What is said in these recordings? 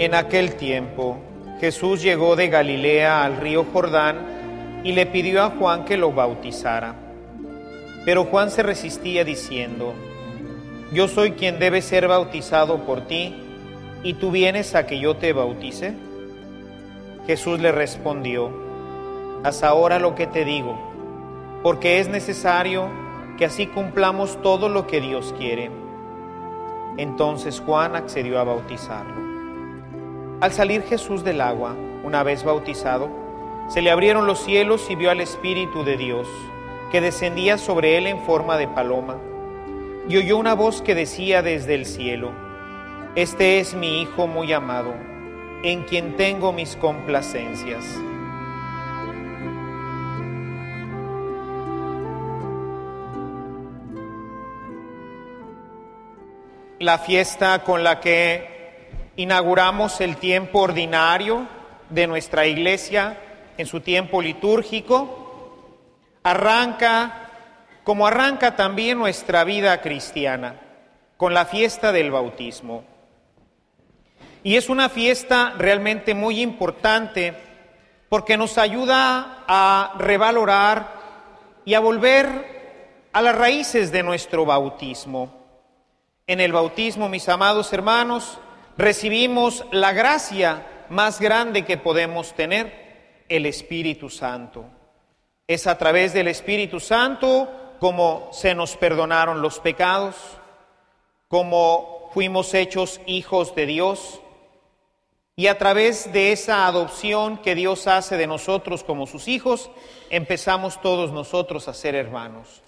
En aquel tiempo, Jesús llegó de Galilea al río Jordán y le pidió a Juan que lo bautizara. Pero Juan se resistía diciendo, Yo soy quien debe ser bautizado por ti, ¿y tú vienes a que yo te bautice? Jesús le respondió, Haz ahora lo que te digo, porque es necesario que así cumplamos todo lo que Dios quiere. Entonces Juan accedió a bautizarlo. Al salir Jesús del agua, una vez bautizado, se le abrieron los cielos y vio al Espíritu de Dios, que descendía sobre él en forma de paloma, y oyó una voz que decía desde el cielo, Este es mi Hijo muy amado, en quien tengo mis complacencias. La fiesta con la que inauguramos el tiempo ordinario de nuestra iglesia en su tiempo litúrgico. Arranca, como arranca también nuestra vida cristiana, con la fiesta del bautismo. Y es una fiesta realmente muy importante porque nos ayuda a revalorar y a volver a las raíces de nuestro bautismo. En el bautismo, mis amados hermanos, recibimos la gracia más grande que podemos tener, el Espíritu Santo. Es a través del Espíritu Santo como se nos perdonaron los pecados, como fuimos hechos hijos de Dios, y a través de esa adopción que Dios hace de nosotros como sus hijos, empezamos todos nosotros a ser hermanos.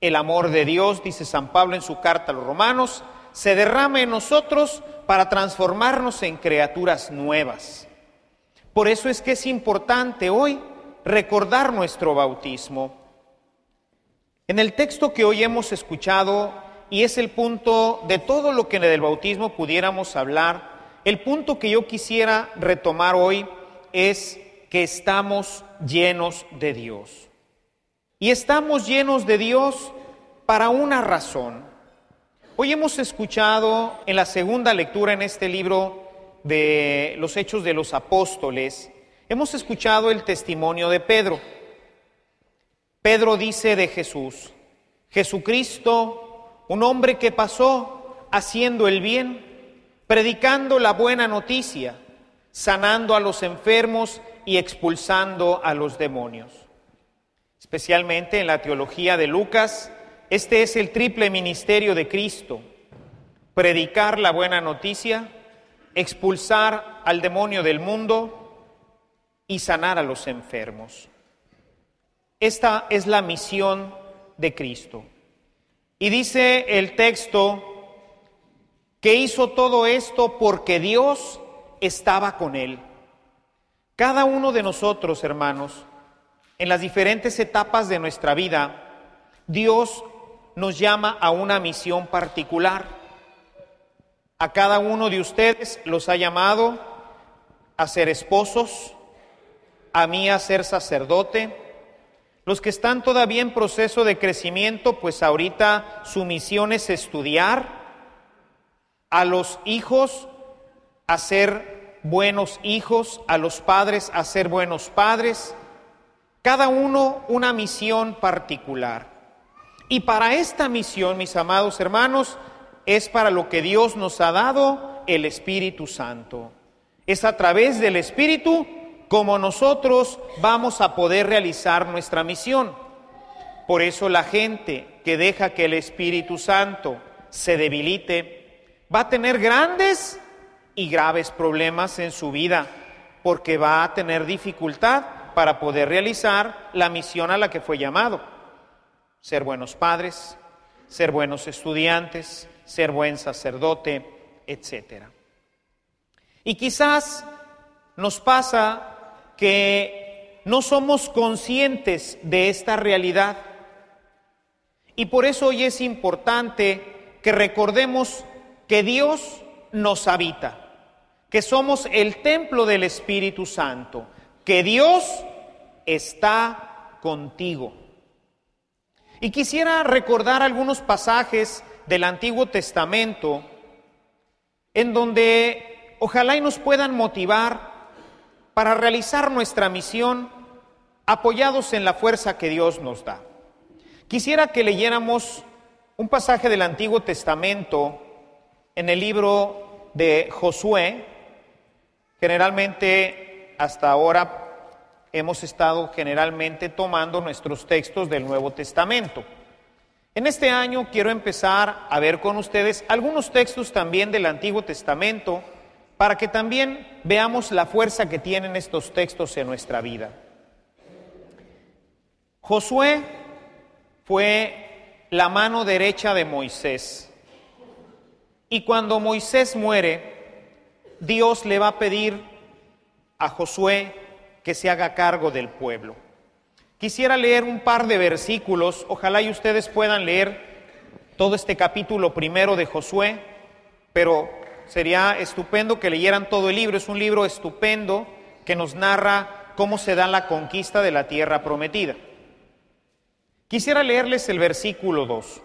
El amor de Dios, dice San Pablo en su carta a los romanos, se derrama en nosotros para transformarnos en criaturas nuevas. Por eso es que es importante hoy recordar nuestro bautismo. En el texto que hoy hemos escuchado, y es el punto de todo lo que en el bautismo pudiéramos hablar, el punto que yo quisiera retomar hoy es que estamos llenos de Dios. Y estamos llenos de Dios para una razón. Hoy hemos escuchado en la segunda lectura en este libro de los Hechos de los Apóstoles, hemos escuchado el testimonio de Pedro. Pedro dice de Jesús, Jesucristo, un hombre que pasó haciendo el bien, predicando la buena noticia, sanando a los enfermos y expulsando a los demonios. Especialmente en la teología de Lucas, este es el triple ministerio de Cristo. Predicar la buena noticia, expulsar al demonio del mundo y sanar a los enfermos. Esta es la misión de Cristo. Y dice el texto que hizo todo esto porque Dios estaba con él. Cada uno de nosotros, hermanos, en las diferentes etapas de nuestra vida, Dios nos llama a una misión particular. A cada uno de ustedes los ha llamado a ser esposos, a mí a ser sacerdote. Los que están todavía en proceso de crecimiento, pues ahorita su misión es estudiar. A los hijos a ser buenos hijos, a los padres a ser buenos padres. Cada uno una misión particular. Y para esta misión, mis amados hermanos, es para lo que Dios nos ha dado el Espíritu Santo. Es a través del Espíritu como nosotros vamos a poder realizar nuestra misión. Por eso la gente que deja que el Espíritu Santo se debilite va a tener grandes y graves problemas en su vida, porque va a tener dificultad para poder realizar la misión a la que fue llamado. Ser buenos padres, ser buenos estudiantes, ser buen sacerdote, etc. Y quizás nos pasa que no somos conscientes de esta realidad. Y por eso hoy es importante que recordemos que Dios nos habita, que somos el templo del Espíritu Santo, que Dios está contigo. Y quisiera recordar algunos pasajes del Antiguo Testamento en donde ojalá y nos puedan motivar para realizar nuestra misión apoyados en la fuerza que Dios nos da. Quisiera que leyéramos un pasaje del Antiguo Testamento en el libro de Josué. Generalmente hasta ahora hemos estado generalmente tomando nuestros textos del Nuevo Testamento. En este año quiero empezar a ver con ustedes algunos textos también del Antiguo Testamento para que también veamos la fuerza que tienen estos textos en nuestra vida. Josué fue la mano derecha de Moisés. Y cuando Moisés muere, Dios le va a pedir a Josué que se haga cargo del pueblo. Quisiera leer un par de versículos, ojalá y ustedes puedan leer todo este capítulo primero de Josué, pero sería estupendo que leyeran todo el libro, es un libro estupendo que nos narra cómo se da la conquista de la tierra prometida. Quisiera leerles el versículo 2.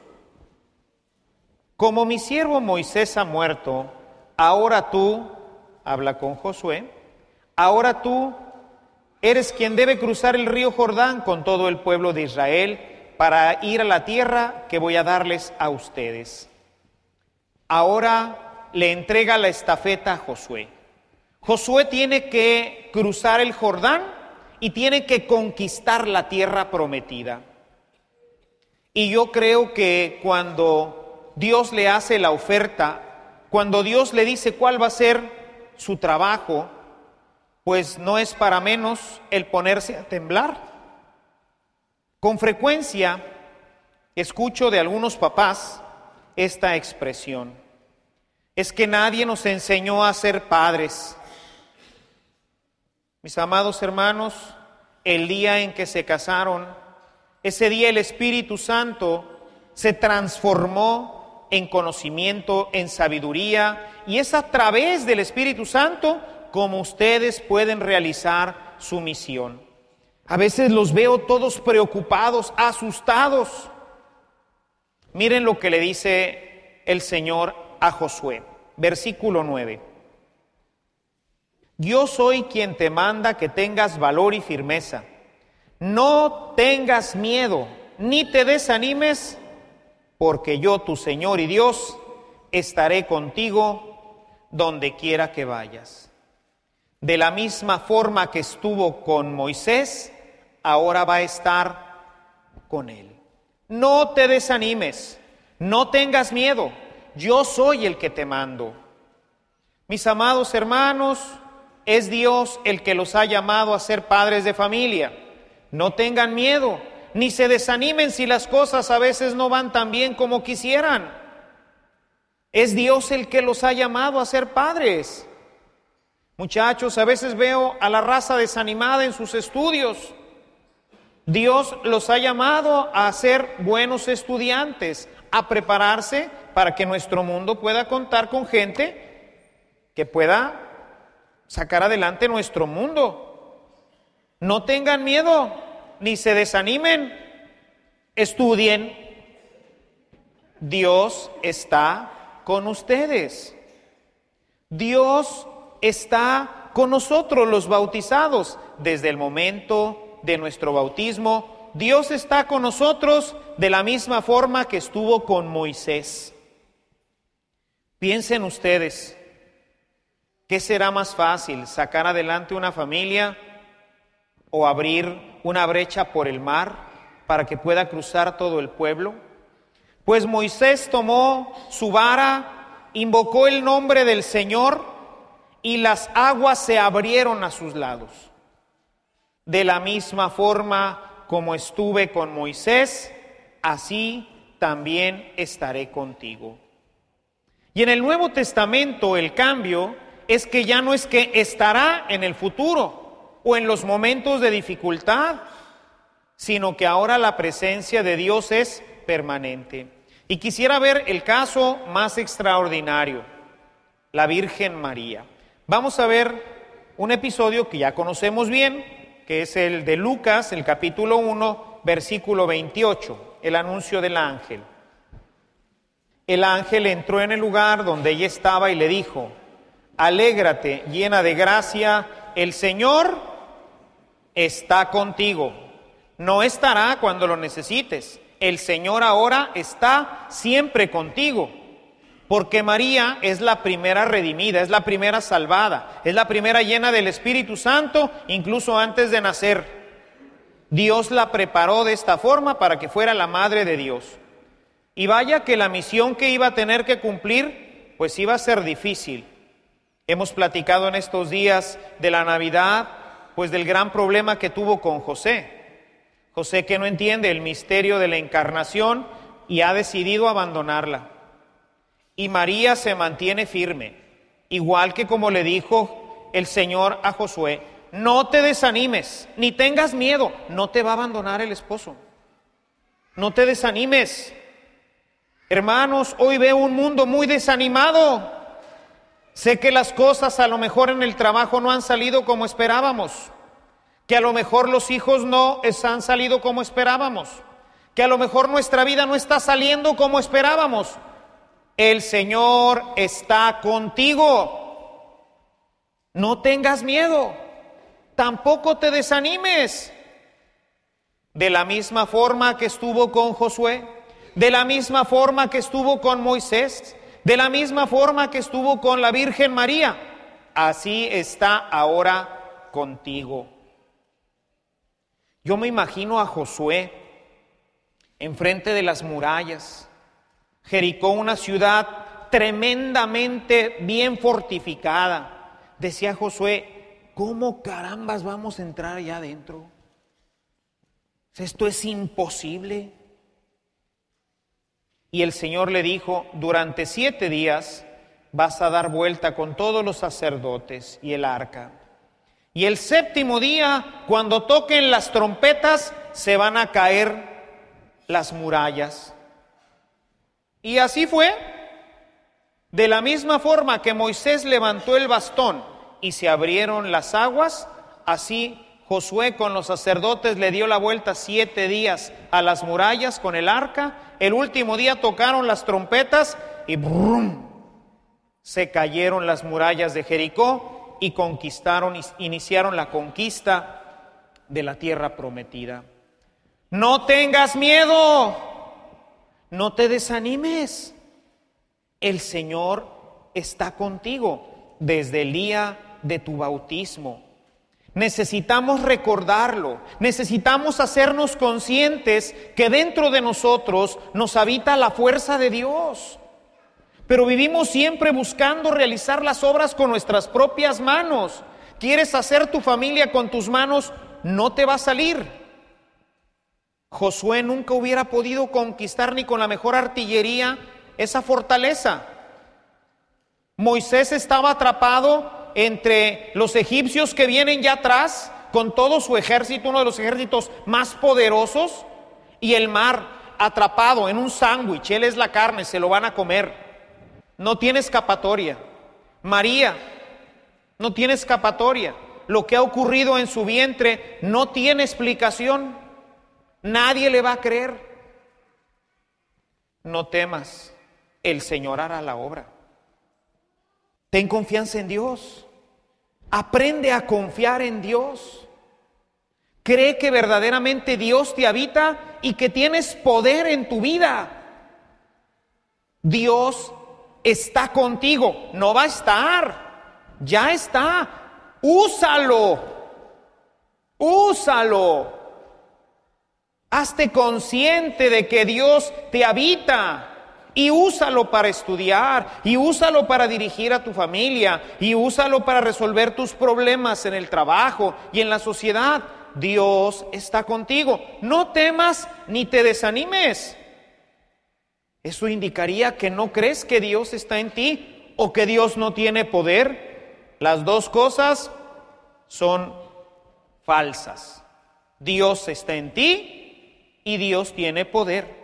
Como mi siervo Moisés ha muerto, ahora tú, habla con Josué, ahora tú Eres quien debe cruzar el río Jordán con todo el pueblo de Israel para ir a la tierra que voy a darles a ustedes. Ahora le entrega la estafeta a Josué. Josué tiene que cruzar el Jordán y tiene que conquistar la tierra prometida. Y yo creo que cuando Dios le hace la oferta, cuando Dios le dice cuál va a ser su trabajo, pues no es para menos el ponerse a temblar. Con frecuencia escucho de algunos papás esta expresión. Es que nadie nos enseñó a ser padres. Mis amados hermanos, el día en que se casaron, ese día el Espíritu Santo se transformó en conocimiento, en sabiduría, y es a través del Espíritu Santo como ustedes pueden realizar su misión. A veces los veo todos preocupados, asustados. Miren lo que le dice el Señor a Josué, versículo 9. Yo soy quien te manda que tengas valor y firmeza. No tengas miedo, ni te desanimes, porque yo, tu Señor y Dios, estaré contigo donde quiera que vayas. De la misma forma que estuvo con Moisés, ahora va a estar con él. No te desanimes, no tengas miedo, yo soy el que te mando. Mis amados hermanos, es Dios el que los ha llamado a ser padres de familia. No tengan miedo, ni se desanimen si las cosas a veces no van tan bien como quisieran. Es Dios el que los ha llamado a ser padres. Muchachos, a veces veo a la raza desanimada en sus estudios. Dios los ha llamado a ser buenos estudiantes, a prepararse para que nuestro mundo pueda contar con gente que pueda sacar adelante nuestro mundo. No tengan miedo, ni se desanimen, estudien. Dios está con ustedes. Dios está con nosotros los bautizados desde el momento de nuestro bautismo. Dios está con nosotros de la misma forma que estuvo con Moisés. Piensen ustedes, ¿qué será más fácil, sacar adelante una familia o abrir una brecha por el mar para que pueda cruzar todo el pueblo? Pues Moisés tomó su vara, invocó el nombre del Señor y las aguas se abrieron a sus lados. De la misma forma como estuve con Moisés, así también estaré contigo. Y en el Nuevo Testamento el cambio es que ya no es que estará en el futuro o en los momentos de dificultad, sino que ahora la presencia de Dios es permanente. Y quisiera ver el caso más extraordinario, la Virgen María. Vamos a ver un episodio que ya conocemos bien, que es el de Lucas, el capítulo 1, versículo 28, el anuncio del ángel. El ángel entró en el lugar donde ella estaba y le dijo, alégrate llena de gracia, el Señor está contigo. No estará cuando lo necesites. El Señor ahora está siempre contigo. Porque María es la primera redimida, es la primera salvada, es la primera llena del Espíritu Santo, incluso antes de nacer. Dios la preparó de esta forma para que fuera la madre de Dios. Y vaya que la misión que iba a tener que cumplir, pues iba a ser difícil. Hemos platicado en estos días de la Navidad, pues del gran problema que tuvo con José. José que no entiende el misterio de la encarnación y ha decidido abandonarla. Y María se mantiene firme, igual que como le dijo el Señor a Josué, no te desanimes, ni tengas miedo, no te va a abandonar el esposo. No te desanimes. Hermanos, hoy veo un mundo muy desanimado. Sé que las cosas a lo mejor en el trabajo no han salido como esperábamos, que a lo mejor los hijos no han salido como esperábamos, que a lo mejor nuestra vida no está saliendo como esperábamos. El Señor está contigo. No tengas miedo. Tampoco te desanimes. De la misma forma que estuvo con Josué, de la misma forma que estuvo con Moisés, de la misma forma que estuvo con la Virgen María, así está ahora contigo. Yo me imagino a Josué enfrente de las murallas, Jericó, una ciudad tremendamente bien fortificada. Decía Josué, ¿cómo carambas vamos a entrar allá adentro? Esto es imposible. Y el Señor le dijo, durante siete días vas a dar vuelta con todos los sacerdotes y el arca. Y el séptimo día, cuando toquen las trompetas, se van a caer las murallas. Y así fue. De la misma forma que Moisés levantó el bastón y se abrieron las aguas, así Josué con los sacerdotes le dio la vuelta siete días a las murallas con el arca. El último día tocaron las trompetas y ¡brum! se cayeron las murallas de Jericó y conquistaron, iniciaron la conquista de la tierra prometida. No tengas miedo, no te desanimes. El Señor está contigo desde el día de tu bautismo. Necesitamos recordarlo, necesitamos hacernos conscientes que dentro de nosotros nos habita la fuerza de Dios. Pero vivimos siempre buscando realizar las obras con nuestras propias manos. ¿Quieres hacer tu familia con tus manos? No te va a salir. Josué nunca hubiera podido conquistar ni con la mejor artillería esa fortaleza. Moisés estaba atrapado entre los egipcios que vienen ya atrás con todo su ejército, uno de los ejércitos más poderosos, y el mar atrapado en un sándwich, él es la carne, se lo van a comer. No tiene escapatoria. María no tiene escapatoria. Lo que ha ocurrido en su vientre no tiene explicación. Nadie le va a creer. No temas, el Señor hará la obra. Ten confianza en Dios. Aprende a confiar en Dios. Cree que verdaderamente Dios te habita y que tienes poder en tu vida. Dios está contigo, no va a estar, ya está. Úsalo, úsalo. Hazte consciente de que Dios te habita y úsalo para estudiar, y úsalo para dirigir a tu familia, y úsalo para resolver tus problemas en el trabajo y en la sociedad. Dios está contigo. No temas ni te desanimes. Eso indicaría que no crees que Dios está en ti o que Dios no tiene poder. Las dos cosas son falsas. Dios está en ti y Dios tiene poder.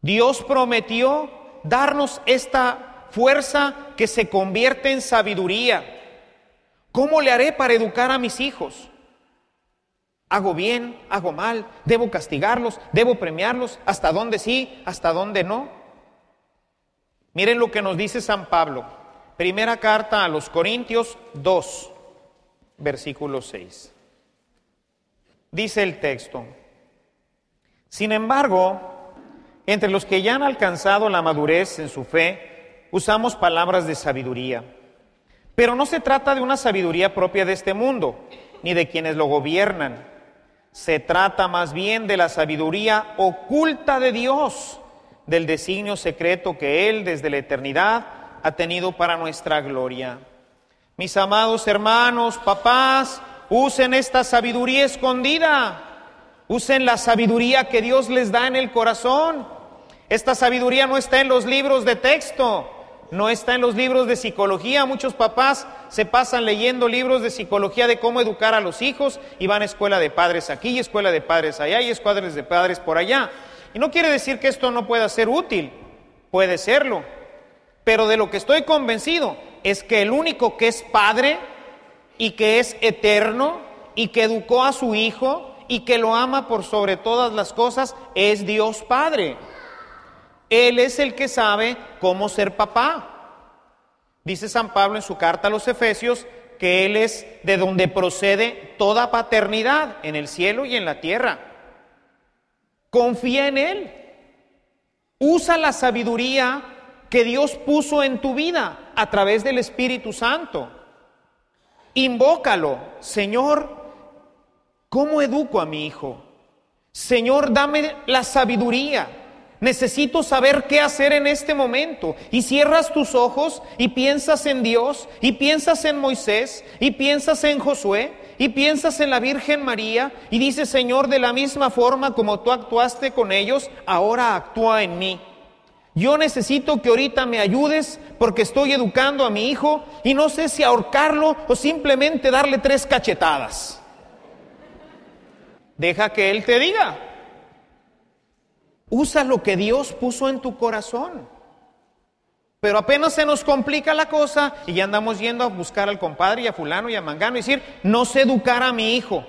Dios prometió darnos esta fuerza que se convierte en sabiduría. ¿Cómo le haré para educar a mis hijos? ¿Hago bien? ¿Hago mal? ¿Debo castigarlos? ¿Debo premiarlos? ¿Hasta dónde sí? ¿Hasta dónde no? Miren lo que nos dice San Pablo. Primera carta a los Corintios 2, versículo 6. Dice el texto, sin embargo, entre los que ya han alcanzado la madurez en su fe, usamos palabras de sabiduría. Pero no se trata de una sabiduría propia de este mundo, ni de quienes lo gobiernan. Se trata más bien de la sabiduría oculta de Dios, del designio secreto que Él desde la eternidad ha tenido para nuestra gloria. Mis amados hermanos, papás, usen esta sabiduría escondida, usen la sabiduría que Dios les da en el corazón. Esta sabiduría no está en los libros de texto, no está en los libros de psicología. Muchos papás se pasan leyendo libros de psicología de cómo educar a los hijos y van a escuela de padres aquí y escuela de padres allá y escuadras de padres por allá. Y no quiere decir que esto no pueda ser útil, puede serlo. Pero de lo que estoy convencido es que el único que es padre y que es eterno y que educó a su hijo y que lo ama por sobre todas las cosas es Dios Padre. Él es el que sabe cómo ser papá. Dice San Pablo en su carta a los Efesios que Él es de donde procede toda paternidad en el cielo y en la tierra. Confía en Él. Usa la sabiduría que Dios puso en tu vida a través del Espíritu Santo. Invócalo, Señor, ¿cómo educo a mi hijo? Señor, dame la sabiduría Necesito saber qué hacer en este momento. Y cierras tus ojos y piensas en Dios, y piensas en Moisés, y piensas en Josué, y piensas en la Virgen María, y dices, Señor, de la misma forma como tú actuaste con ellos, ahora actúa en mí. Yo necesito que ahorita me ayudes porque estoy educando a mi hijo y no sé si ahorcarlo o simplemente darle tres cachetadas. Deja que Él te diga. Usa lo que Dios puso en tu corazón. Pero apenas se nos complica la cosa y ya andamos yendo a buscar al compadre y a fulano y a mangano y decir, no sé educar a mi hijo.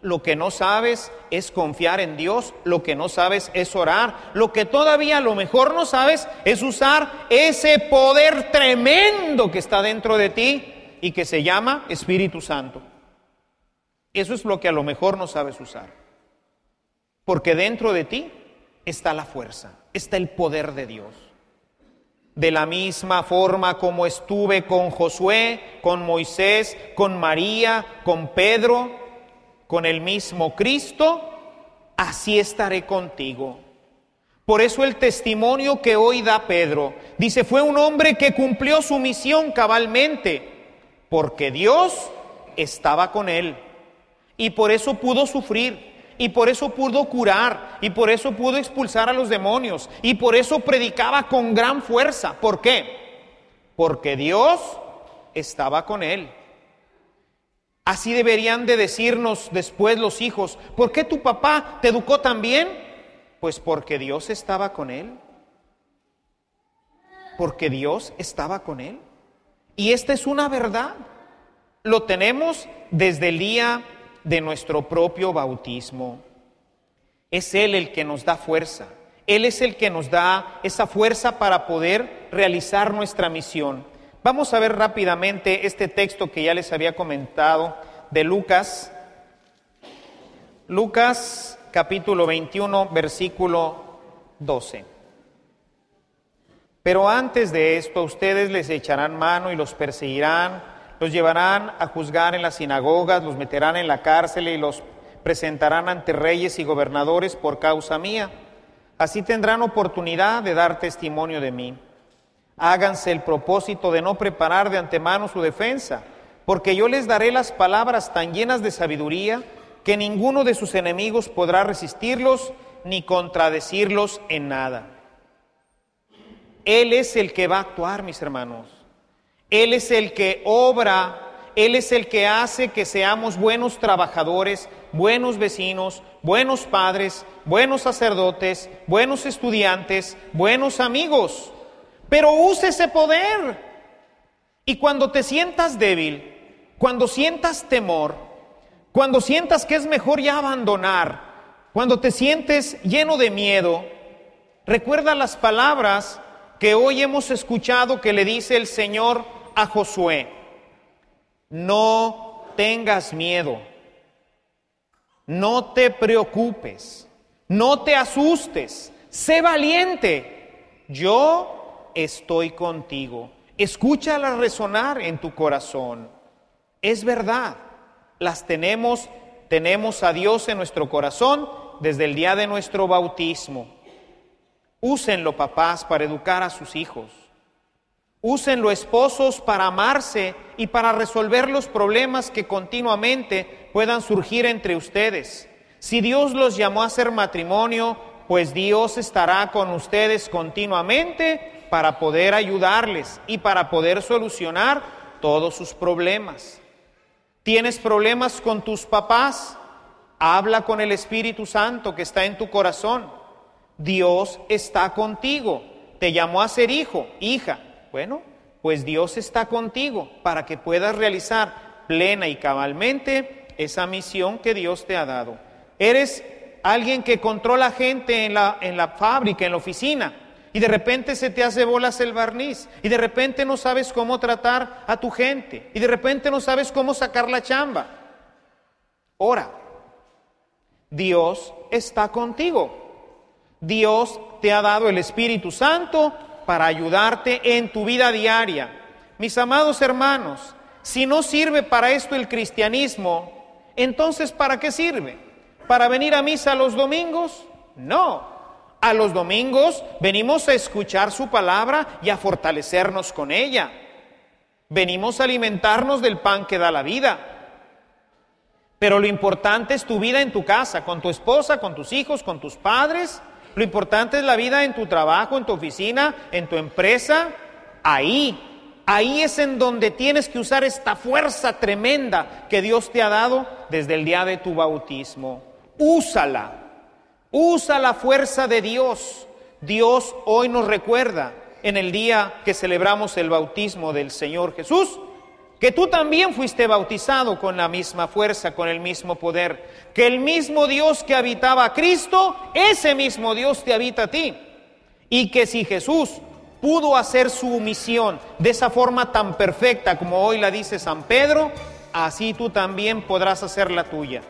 Lo que no sabes es confiar en Dios, lo que no sabes es orar, lo que todavía lo mejor no sabes es usar ese poder tremendo que está dentro de ti y que se llama Espíritu Santo. Eso es lo que a lo mejor no sabes usar. Porque dentro de ti está la fuerza, está el poder de Dios. De la misma forma como estuve con Josué, con Moisés, con María, con Pedro, con el mismo Cristo, así estaré contigo. Por eso el testimonio que hoy da Pedro dice, fue un hombre que cumplió su misión cabalmente, porque Dios estaba con él. Y por eso pudo sufrir, y por eso pudo curar y por eso pudo expulsar a los demonios y por eso predicaba con gran fuerza. ¿Por qué? Porque Dios estaba con él. Así deberían de decirnos después los hijos, ¿por qué tu papá te educó tan bien? Pues porque Dios estaba con él. Porque Dios estaba con él. Y esta es una verdad. Lo tenemos desde el día de nuestro propio bautismo. Es Él el que nos da fuerza. Él es el que nos da esa fuerza para poder realizar nuestra misión. Vamos a ver rápidamente este texto que ya les había comentado de Lucas. Lucas capítulo 21, versículo 12. Pero antes de esto ustedes les echarán mano y los perseguirán los llevarán a juzgar en las sinagogas, los meterán en la cárcel y los presentarán ante reyes y gobernadores por causa mía. Así tendrán oportunidad de dar testimonio de mí. Háganse el propósito de no preparar de antemano su defensa, porque yo les daré las palabras tan llenas de sabiduría que ninguno de sus enemigos podrá resistirlos ni contradecirlos en nada. Él es el que va a actuar, mis hermanos. Él es el que obra, Él es el que hace que seamos buenos trabajadores, buenos vecinos, buenos padres, buenos sacerdotes, buenos estudiantes, buenos amigos. Pero use ese poder. Y cuando te sientas débil, cuando sientas temor, cuando sientas que es mejor ya abandonar, cuando te sientes lleno de miedo, recuerda las palabras que hoy hemos escuchado que le dice el Señor a Josué. No tengas miedo, no te preocupes, no te asustes, sé valiente, yo estoy contigo. Escúchala resonar en tu corazón. Es verdad, las tenemos, tenemos a Dios en nuestro corazón desde el día de nuestro bautismo. Úsenlo, papás, para educar a sus hijos. Úsenlo, esposos, para amarse y para resolver los problemas que continuamente puedan surgir entre ustedes. Si Dios los llamó a hacer matrimonio, pues Dios estará con ustedes continuamente para poder ayudarles y para poder solucionar todos sus problemas. ¿Tienes problemas con tus papás? Habla con el Espíritu Santo que está en tu corazón. Dios está contigo. Te llamó a ser hijo, hija. Bueno, pues Dios está contigo para que puedas realizar plena y cabalmente esa misión que Dios te ha dado. Eres alguien que controla gente en la, en la fábrica, en la oficina, y de repente se te hace bolas el barniz, y de repente no sabes cómo tratar a tu gente, y de repente no sabes cómo sacar la chamba. Ora, Dios está contigo. Dios te ha dado el Espíritu Santo para ayudarte en tu vida diaria. Mis amados hermanos, si no sirve para esto el cristianismo, entonces ¿para qué sirve? ¿Para venir a misa los domingos? No. A los domingos venimos a escuchar su palabra y a fortalecernos con ella. Venimos a alimentarnos del pan que da la vida. Pero lo importante es tu vida en tu casa, con tu esposa, con tus hijos, con tus padres. Lo importante es la vida en tu trabajo, en tu oficina, en tu empresa. Ahí, ahí es en donde tienes que usar esta fuerza tremenda que Dios te ha dado desde el día de tu bautismo. Úsala. Usa la fuerza de Dios. Dios hoy nos recuerda en el día que celebramos el bautismo del Señor Jesús, que tú también fuiste bautizado con la misma fuerza, con el mismo poder, que el mismo Dios que habitaba a Cristo, ese mismo Dios te habita a ti, y que si Jesús pudo hacer su misión de esa forma tan perfecta como hoy la dice San Pedro, así tú también podrás hacer la tuya.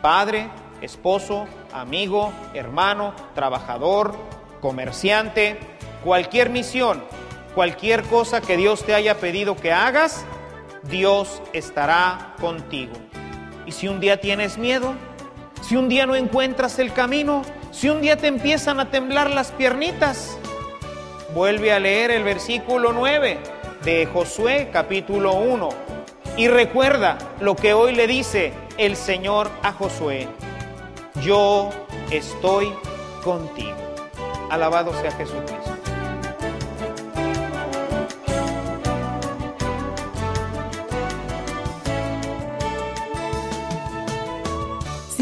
Padre, esposo, amigo, hermano, trabajador, comerciante, cualquier misión, cualquier cosa que Dios te haya pedido que hagas, Dios estará contigo. Y si un día tienes miedo, si un día no encuentras el camino, si un día te empiezan a temblar las piernitas, vuelve a leer el versículo 9 de Josué capítulo 1 y recuerda lo que hoy le dice el Señor a Josué yo estoy contigo. Alabado sea Jesucristo.